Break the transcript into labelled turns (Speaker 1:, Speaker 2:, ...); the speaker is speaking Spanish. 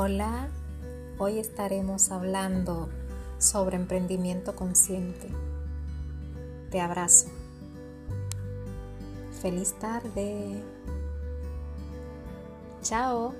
Speaker 1: Hola, hoy estaremos hablando sobre emprendimiento consciente. Te abrazo. Feliz tarde. Chao.